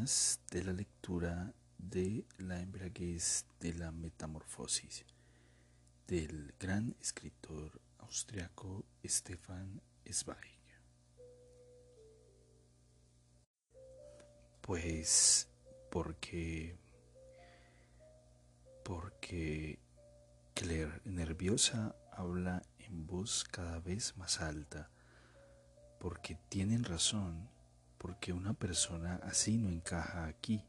De la lectura de La embriaguez de la metamorfosis del gran escritor austriaco Stefan Zweig. Pues porque porque Claire nerviosa habla en voz cada vez más alta, porque tienen razón, porque una persona así no encaja aquí,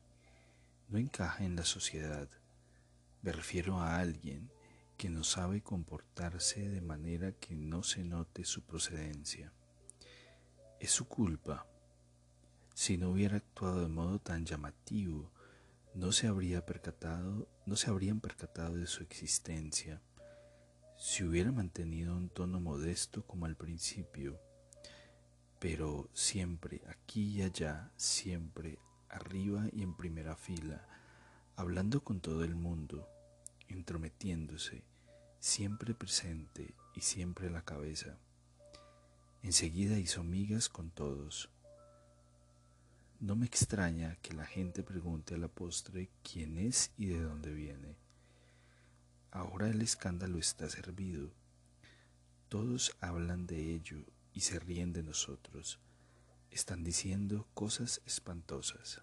no encaja en la sociedad. Me refiero a alguien que no sabe comportarse de manera que no se note su procedencia. Es su culpa. Si no hubiera actuado de modo tan llamativo, no se habría percatado, no se habrían percatado de su existencia. Si hubiera mantenido un tono modesto como al principio, pero siempre aquí y allá, siempre arriba y en primera fila, hablando con todo el mundo, entrometiéndose, siempre presente y siempre a la cabeza. Enseguida hizo migas con todos. No me extraña que la gente pregunte a la postre quién es y de dónde viene. Ahora el escándalo está servido. Todos hablan de ello y se ríen de nosotros. Están diciendo cosas espantosas.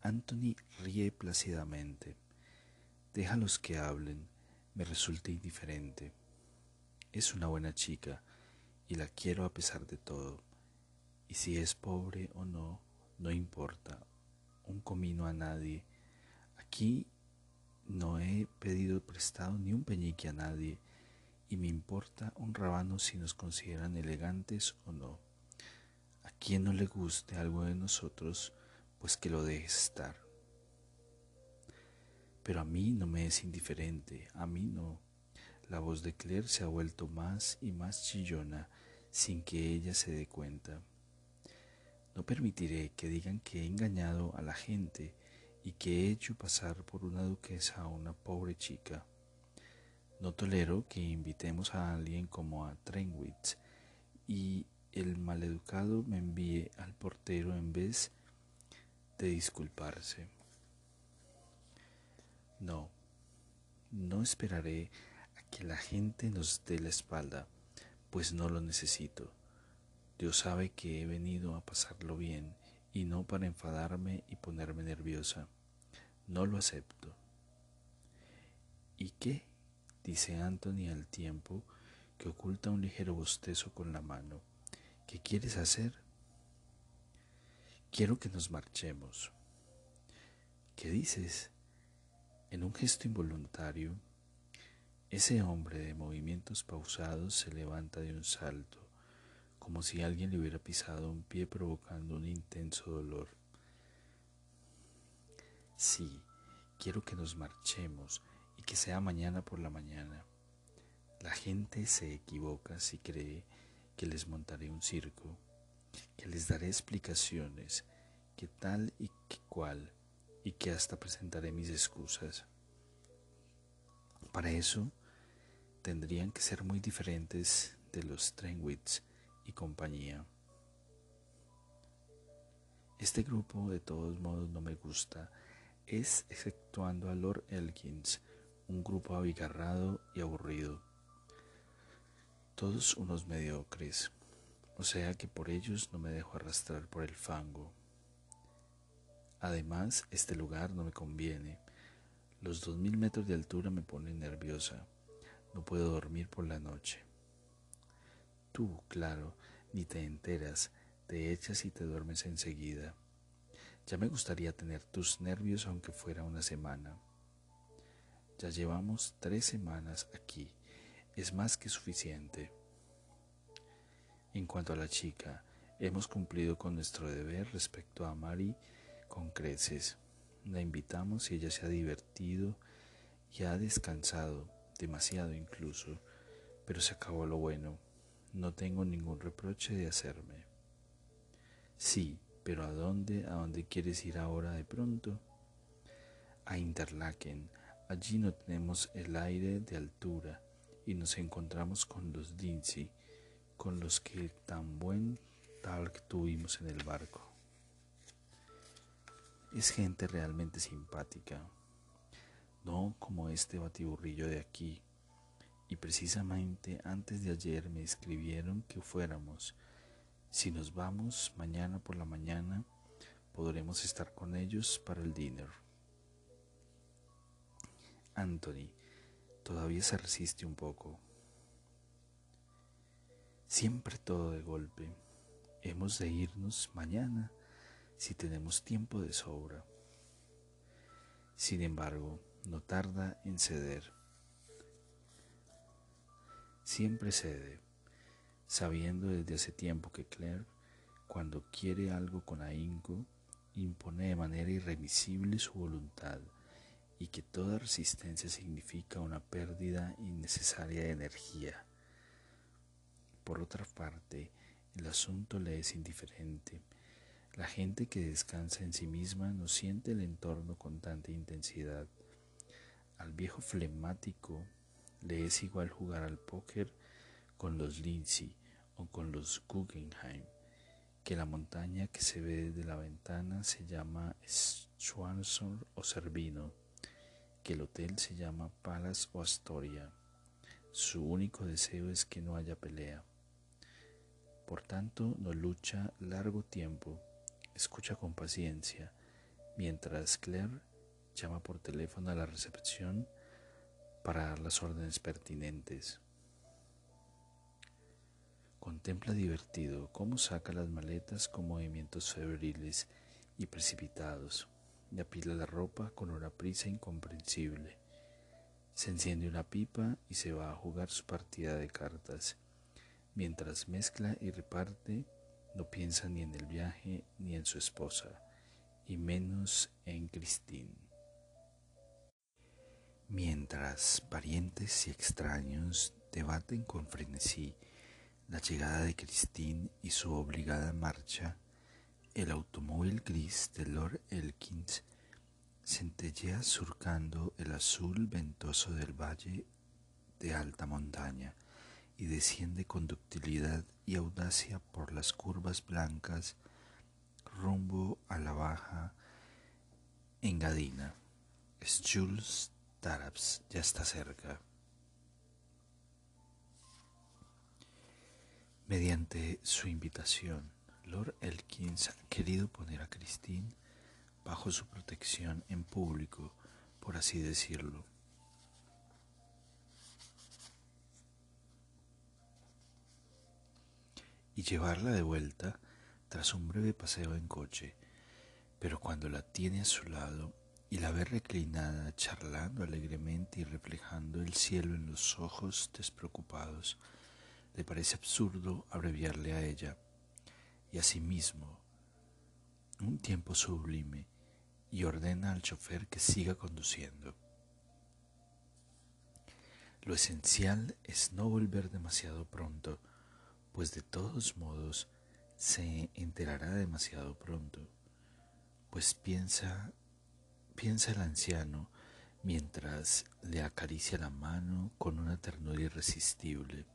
Anthony ríe plácidamente. Déjalos que hablen, me resulta indiferente. Es una buena chica y la quiero a pesar de todo. Y si es pobre o no, no importa. Un comino a nadie. Aquí no he pedido prestado ni un peñique a nadie, y me importa un rabano si nos consideran elegantes o no. A quien no le guste algo de nosotros, pues que lo deje estar. Pero a mí no me es indiferente, a mí no. La voz de Claire se ha vuelto más y más chillona sin que ella se dé cuenta. No permitiré que digan que he engañado a la gente y que he hecho pasar por una duquesa a una pobre chica. No tolero que invitemos a alguien como a Trenwitz y el maleducado me envíe al portero en vez de disculparse. No, no esperaré a que la gente nos dé la espalda, pues no lo necesito. Dios sabe que he venido a pasarlo bien y no para enfadarme y ponerme nerviosa. No lo acepto. ¿Y qué? Dice Anthony al tiempo que oculta un ligero bostezo con la mano. ¿Qué quieres hacer? Quiero que nos marchemos. ¿Qué dices? En un gesto involuntario, ese hombre de movimientos pausados se levanta de un salto como si alguien le hubiera pisado un pie provocando un intenso dolor. Sí, quiero que nos marchemos que sea mañana por la mañana. La gente se equivoca si cree que les montaré un circo, que les daré explicaciones, que tal y que cual, y que hasta presentaré mis excusas. Para eso tendrían que ser muy diferentes de los Trenwitz y compañía. Este grupo de todos modos no me gusta, es exceptuando a Lord Elkins, un grupo abigarrado y aburrido. Todos unos mediocres, o sea que por ellos no me dejo arrastrar por el fango. Además, este lugar no me conviene. Los dos mil metros de altura me ponen nerviosa. No puedo dormir por la noche. Tú, claro, ni te enteras, te echas y te duermes enseguida. Ya me gustaría tener tus nervios aunque fuera una semana. Ya llevamos tres semanas aquí. es más que suficiente. En cuanto a la chica, hemos cumplido con nuestro deber respecto a Mari con creces. La invitamos y ella se ha divertido y ha descansado, demasiado incluso, pero se acabó lo bueno. No tengo ningún reproche de hacerme. Sí, pero ¿a dónde? ¿A dónde quieres ir ahora de pronto? A Interlaken. Allí no tenemos el aire de altura y nos encontramos con los Dinsi, con los que tan buen talk tuvimos en el barco. Es gente realmente simpática, no como este batiburrillo de aquí. Y precisamente antes de ayer me escribieron que fuéramos. Si nos vamos mañana por la mañana, podremos estar con ellos para el dinner. Anthony todavía se resiste un poco. Siempre todo de golpe. Hemos de irnos mañana si tenemos tiempo de sobra. Sin embargo, no tarda en ceder. Siempre cede, sabiendo desde hace tiempo que Claire, cuando quiere algo con ahínco, impone de manera irremisible su voluntad y que toda resistencia significa una pérdida innecesaria de energía. Por otra parte, el asunto le es indiferente. La gente que descansa en sí misma no siente el entorno con tanta intensidad. Al viejo flemático le es igual jugar al póker con los Lindsay o con los Guggenheim, que la montaña que se ve desde la ventana se llama Schwanson o Cervino, que el hotel se llama Palace o Astoria. Su único deseo es que no haya pelea. Por tanto, no lucha largo tiempo, escucha con paciencia, mientras Claire llama por teléfono a la recepción para dar las órdenes pertinentes. Contempla divertido cómo saca las maletas con movimientos febriles y precipitados y apila la ropa con una prisa incomprensible. Se enciende una pipa y se va a jugar su partida de cartas Mientras mezcla y reparte, no piensa ni en el viaje ni en su esposa, y menos en Christine. Mientras parientes y extraños debaten con frenesí la llegada de Christine y su obligada marcha, el automóvil gris de Lord Elkins centellea surcando el azul ventoso del valle de alta montaña y desciende con ductilidad y audacia por las curvas blancas rumbo a la baja engadina. Jules Tarabs ya está cerca. Mediante su invitación, Lord Elkins ha querido poner a Christine bajo su protección en público, por así decirlo. y llevarla de vuelta tras un breve paseo en coche, pero cuando la tiene a su lado y la ve reclinada charlando alegremente y reflejando el cielo en los ojos despreocupados, le parece absurdo abreviarle a ella y a sí mismo un tiempo sublime y ordena al chofer que siga conduciendo. Lo esencial es no volver demasiado pronto pues de todos modos se enterará demasiado pronto, pues piensa, piensa el anciano mientras le acaricia la mano con una ternura irresistible.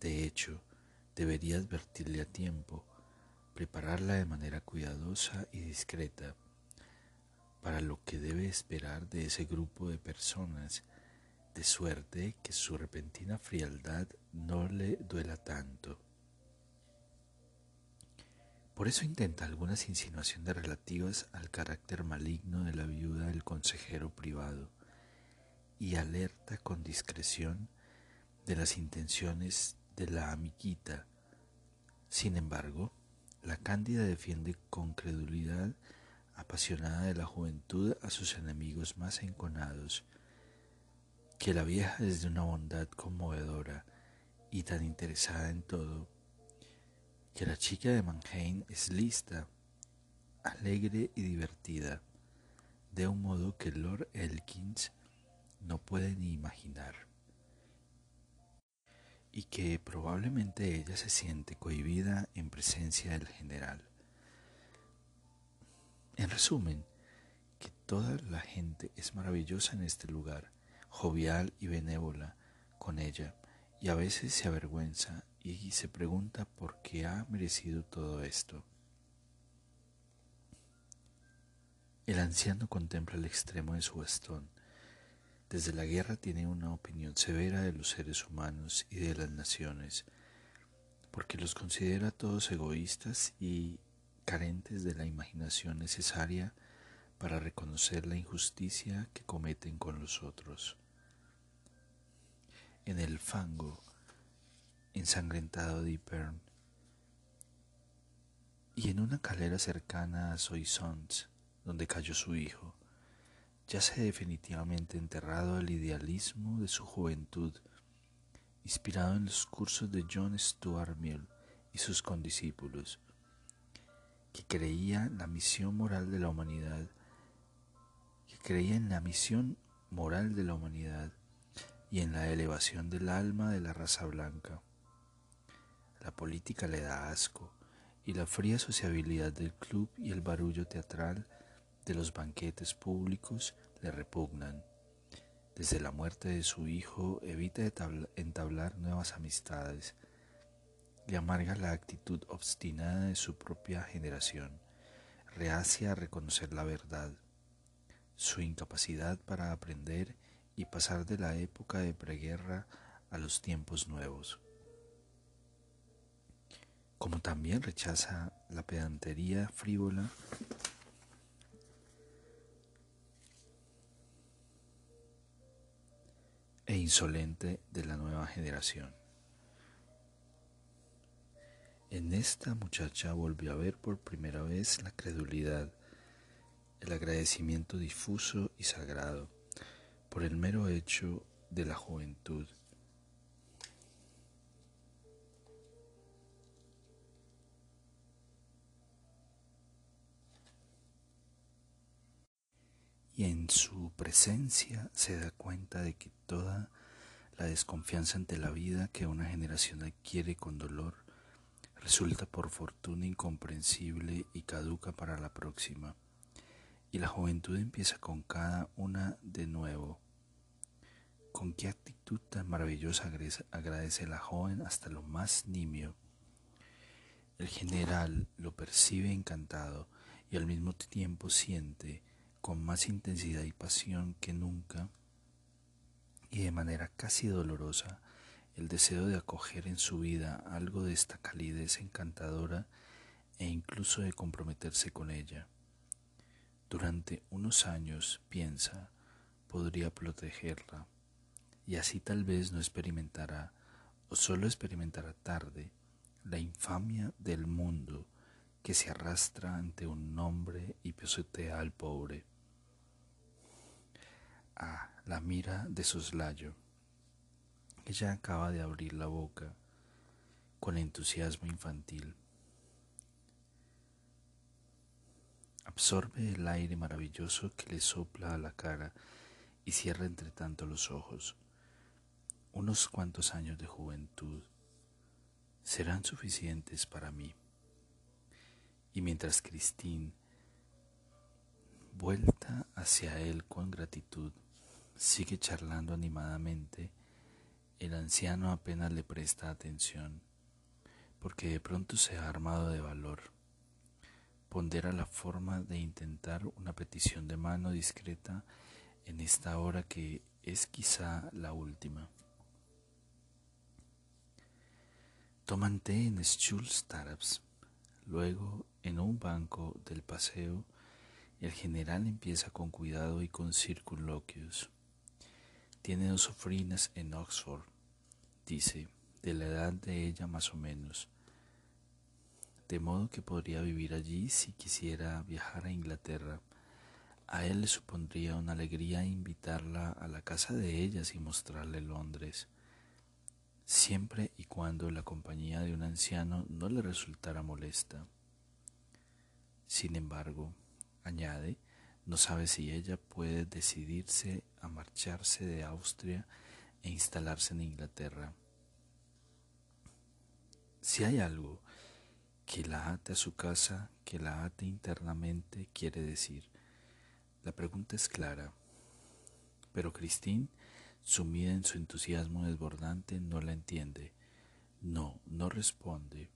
De hecho, debería advertirle a tiempo, prepararla de manera cuidadosa y discreta para lo que debe esperar de ese grupo de personas de suerte que su repentina frialdad no le duela tanto. Por eso intenta algunas insinuaciones relativas al carácter maligno de la viuda del consejero privado y alerta con discreción de las intenciones de la amiguita. Sin embargo, la cándida defiende con credulidad apasionada de la juventud a sus enemigos más enconados que la vieja es de una bondad conmovedora y tan interesada en todo, que la chica de Mannheim es lista, alegre y divertida, de un modo que Lord Elkins no puede ni imaginar, y que probablemente ella se siente cohibida en presencia del general. En resumen, que toda la gente es maravillosa en este lugar, jovial y benévola con ella, y a veces se avergüenza y se pregunta por qué ha merecido todo esto. El anciano contempla el extremo de su bastón. Desde la guerra tiene una opinión severa de los seres humanos y de las naciones, porque los considera todos egoístas y carentes de la imaginación necesaria para reconocer la injusticia que cometen con los otros. En el fango ensangrentado de Ypern y en una calera cercana a Soissons, donde cayó su hijo, yace definitivamente enterrado el idealismo de su juventud, inspirado en los cursos de John Stuart Mill y sus condiscípulos, que creía en la misión moral de la humanidad, que creía en la misión moral de la humanidad y en la elevación del alma de la raza blanca. La política le da asco y la fría sociabilidad del club y el barullo teatral de los banquetes públicos le repugnan. Desde la muerte de su hijo evita entablar nuevas amistades. Le amarga la actitud obstinada de su propia generación, reacia a reconocer la verdad, su incapacidad para aprender y pasar de la época de preguerra a los tiempos nuevos. Como también rechaza la pedantería frívola insolente de la nueva generación. En esta muchacha volvió a ver por primera vez la credulidad, el agradecimiento difuso y sagrado por el mero hecho de la juventud. Y en su presencia se da cuenta de que toda la desconfianza ante la vida que una generación adquiere con dolor resulta por fortuna incomprensible y caduca para la próxima y la juventud empieza con cada una de nuevo. Con qué actitud tan maravillosa agradece la joven hasta lo más nimio. El general lo percibe encantado y al mismo tiempo siente con más intensidad y pasión que nunca y de manera casi dolorosa el deseo de acoger en su vida algo de esta calidez encantadora e incluso de comprometerse con ella. Durante unos años, piensa, podría protegerla, y así tal vez no experimentará, o solo experimentará tarde, la infamia del mundo que se arrastra ante un nombre y pisotea al pobre. La mira de soslayo. Ella acaba de abrir la boca con entusiasmo infantil. Absorbe el aire maravilloso que le sopla a la cara y cierra entre tanto los ojos. Unos cuantos años de juventud serán suficientes para mí. Y mientras Christine, vuelta hacia él con gratitud, sigue charlando animadamente, el anciano apenas le presta atención, porque de pronto se ha armado de valor pondera la forma de intentar una petición de mano discreta en esta hora que es quizá la última. Toman té en Schulz-Tarabs. Luego, en un banco del paseo, el general empieza con cuidado y con circunloquios. Tiene dos sofrinas en Oxford, dice, de la edad de ella más o menos. De modo que podría vivir allí si quisiera viajar a Inglaterra, A él le supondría una alegría invitarla a la casa de ellas y mostrarle Londres, siempre y cuando la compañía de un anciano no le resultara molesta. Sin embargo, añade, no sabe si ella puede decidirse a marcharse de Austria e instalarse en Inglaterra. Si hay algo que la ate a su casa, que la ate internamente, quiere decir, la pregunta es clara, pero Christine, sumida en su entusiasmo desbordante, no la entiende. No, no responde.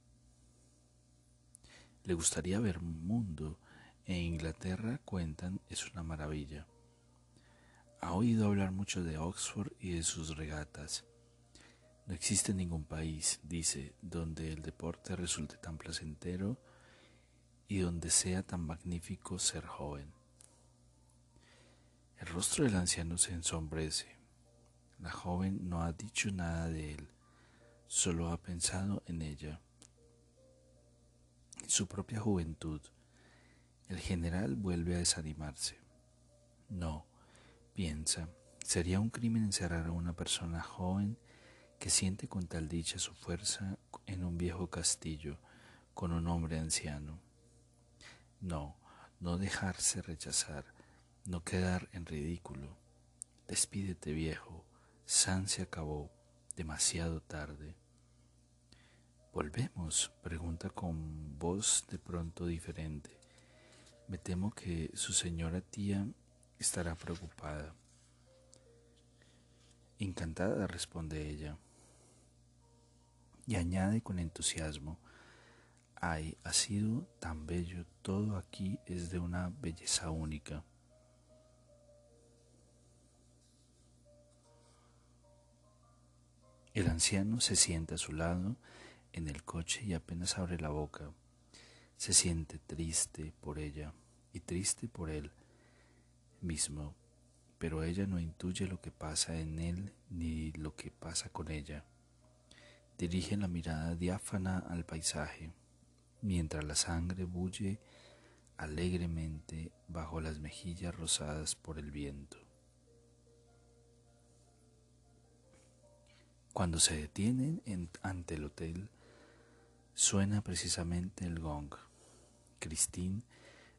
Le gustaría ver un mundo. En Inglaterra cuentan es una maravilla. Ha oído hablar mucho de Oxford y de sus regatas. No existe ningún país, dice, donde el deporte resulte tan placentero y donde sea tan magnífico ser joven. El rostro del anciano se ensombrece. La joven no ha dicho nada de él, solo ha pensado en ella su propia juventud. El general vuelve a desanimarse. No, piensa, sería un crimen encerrar a una persona joven que siente con tal dicha su fuerza en un viejo castillo con un hombre anciano. No, no dejarse rechazar, no quedar en ridículo. Despídete viejo, San se acabó, demasiado tarde. ¿Volvemos? pregunta con voz de pronto diferente. Me temo que su señora tía estará preocupada. Encantada, responde ella. Y añade con entusiasmo, ay, ha sido tan bello, todo aquí es de una belleza única. El anciano se sienta a su lado en el coche y apenas abre la boca. Se siente triste por ella y triste por él mismo, pero ella no intuye lo que pasa en él ni lo que pasa con ella. Dirige la mirada diáfana al paisaje, mientras la sangre bulle alegremente bajo las mejillas rosadas por el viento. Cuando se detienen ante el hotel, Suena precisamente el gong. Christine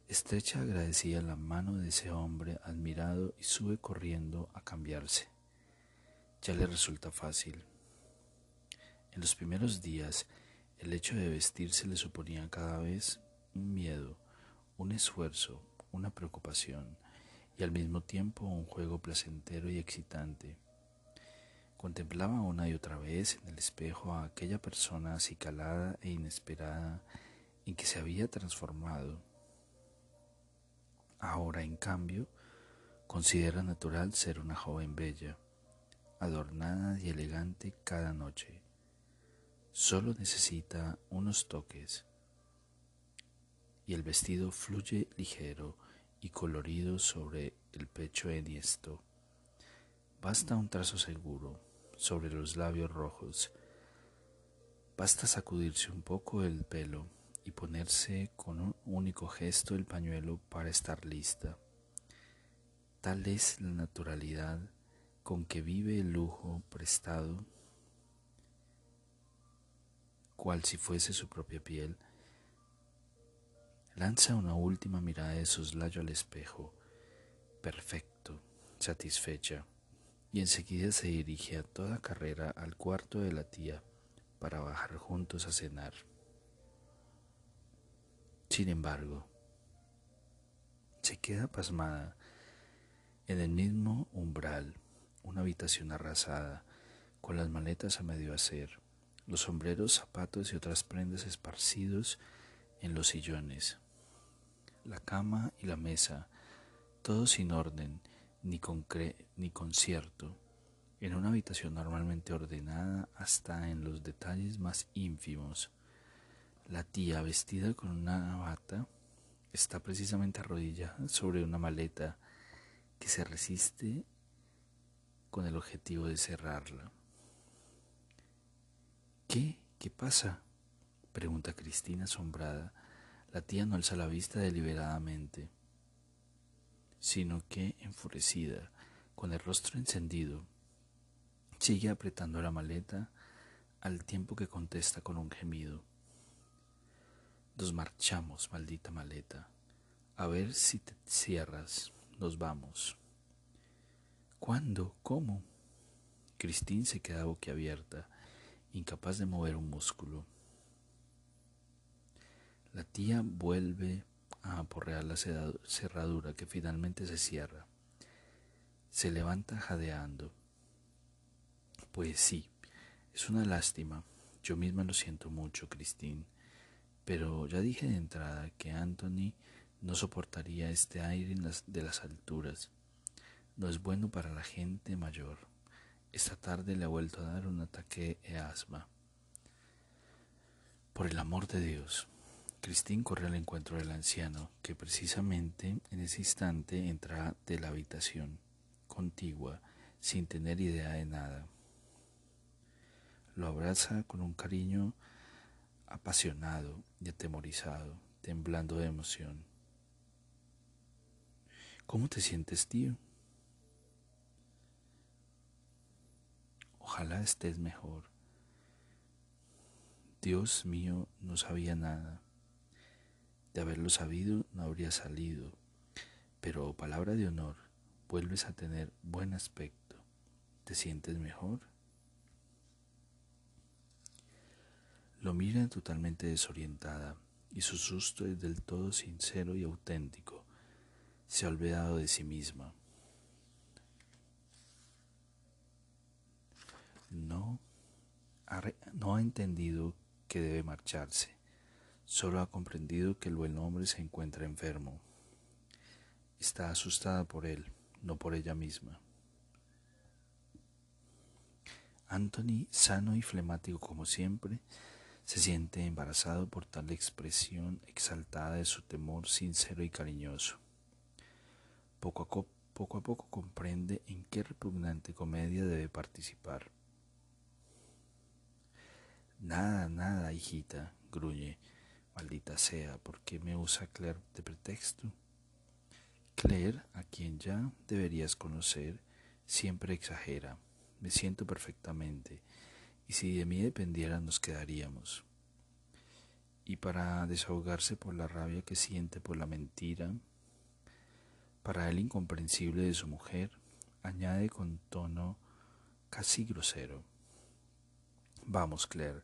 estrecha agradecida la mano de ese hombre admirado y sube corriendo a cambiarse. Ya le resulta fácil. En los primeros días, el hecho de vestirse le suponía cada vez un miedo, un esfuerzo, una preocupación y al mismo tiempo un juego placentero y excitante. Contemplaba una y otra vez en el espejo a aquella persona acicalada e inesperada en que se había transformado. Ahora, en cambio, considera natural ser una joven bella, adornada y elegante cada noche. Solo necesita unos toques y el vestido fluye ligero y colorido sobre el pecho enhiesto. Basta un trazo seguro sobre los labios rojos. Basta sacudirse un poco el pelo y ponerse con un único gesto el pañuelo para estar lista. Tal es la naturalidad con que vive el lujo prestado, cual si fuese su propia piel. Lanza una última mirada de soslayo al espejo, perfecto, satisfecha y enseguida se dirige a toda carrera al cuarto de la tía para bajar juntos a cenar. Sin embargo, se queda pasmada en el mismo umbral, una habitación arrasada, con las maletas a medio hacer, los sombreros, zapatos y otras prendas esparcidos en los sillones, la cama y la mesa, todo sin orden, ni, ni concierto, en una habitación normalmente ordenada hasta en los detalles más ínfimos. La tía, vestida con una bata, está precisamente arrodillada sobre una maleta que se resiste con el objetivo de cerrarla. ¿Qué? ¿Qué pasa? pregunta Cristina asombrada. La tía no alza la vista deliberadamente. sino que, enfurecida, con el rostro encendido, sigue apretando la maleta al tiempo que contesta con un gemido. Nos marchamos, maldita maleta. A ver si te cierras. Nos vamos. ¿Cuándo? ¿Cómo? Cristín se queda boquiabierta, incapaz de mover un músculo. La tía vuelve a aporrear la cerradura que finalmente se cierra. Se levanta jadeando. Pues sí, es una lástima. Yo misma lo siento mucho, Cristín. Pero ya dije de entrada que Anthony no soportaría este aire de las alturas. No es bueno para la gente mayor. Esta tarde le ha vuelto a dar un ataque de asma. Por el amor de Dios. Cristín corre al encuentro del anciano, que precisamente en ese instante entra de la habitación contigua, sin tener idea de nada. Lo abraza con un cariño apasionado y atemorizado, temblando de emoción. ¿Cómo te sientes, tío? Ojalá estés mejor. Dios mío, no sabía nada. De haberlo sabido, no habría salido. Pero, palabra de honor, vuelves a tener buen aspecto. ¿Te sientes mejor? Lo mira totalmente desorientada y su susto es del todo sincero y auténtico. Se ha olvidado de sí misma. No ha, no ha entendido que debe marcharse. Solo ha comprendido que el buen hombre se encuentra enfermo. Está asustada por él, no por ella misma. Anthony, sano y flemático como siempre, se siente embarazado por tal expresión exaltada de su temor sincero y cariñoso. Poco a, poco a poco comprende en qué repugnante comedia debe participar. Nada, nada, hijita, gruñe. Maldita sea, ¿por qué me usa Claire de pretexto? Claire, a quien ya deberías conocer, siempre exagera. Me siento perfectamente y si de mí dependiera nos quedaríamos. Y para desahogarse por la rabia que siente por la mentira, para el incomprensible de su mujer, añade con tono casi grosero. Vamos, Claire,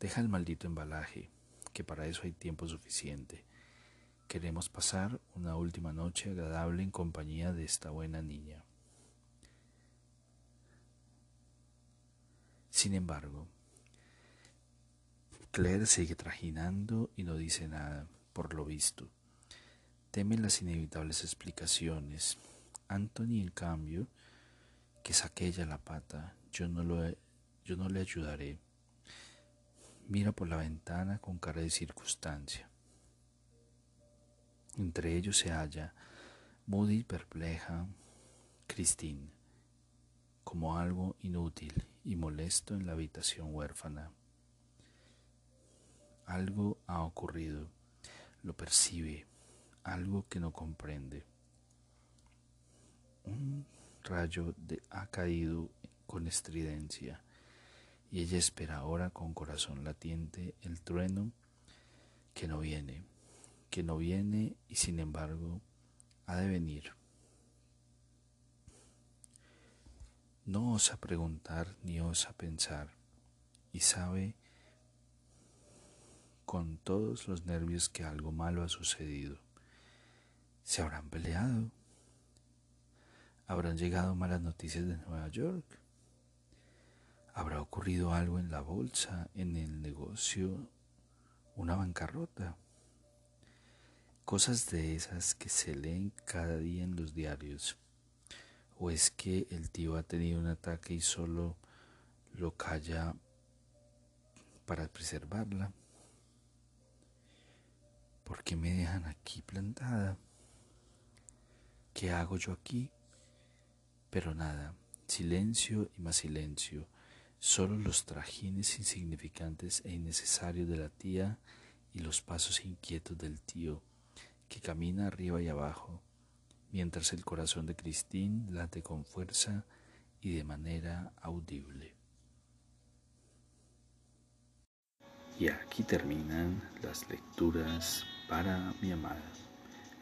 deja el maldito embalaje, que para eso hay tiempo suficiente. Queremos pasar una última noche agradable en compañía de esta buena niña. Sin embargo, Claire sigue trajinando y no dice nada, por lo visto. Teme las inevitables explicaciones. Anthony, en cambio, que saque ella la pata, yo no, lo yo no le ayudaré. Mira por la ventana con cara de circunstancia. Entre ellos se halla, Moody perpleja, Christine, como algo inútil y molesto en la habitación huérfana. Algo ha ocurrido, lo percibe, algo que no comprende. Un rayo ha caído con estridencia y ella espera ahora con corazón latiente el trueno que no viene, que no viene y sin embargo ha de venir. No osa preguntar ni osa pensar y sabe con todos los nervios que algo malo ha sucedido. ¿Se habrán peleado? ¿Habrán llegado malas noticias de Nueva York? ¿Habrá ocurrido algo en la bolsa, en el negocio, una bancarrota? Cosas de esas que se leen cada día en los diarios ¿O es que el tío ha tenido un ataque y solo lo calla para preservarla? ¿Por qué me dejan aquí plantada? ¿Qué hago yo aquí? Pero nada, silencio y más silencio, solo los trajines insignificantes e innecesarios de la tía y los pasos inquietos del tío, que camina arriba y abajo, mientras el corazón de Christine late con fuerza y de manera audible. Y aquí terminan las lecturas para mi amada.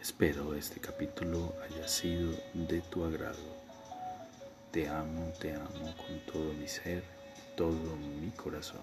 Espero este capítulo haya sido de tu agrado. Te amo, te amo con todo mi ser, todo mi corazón.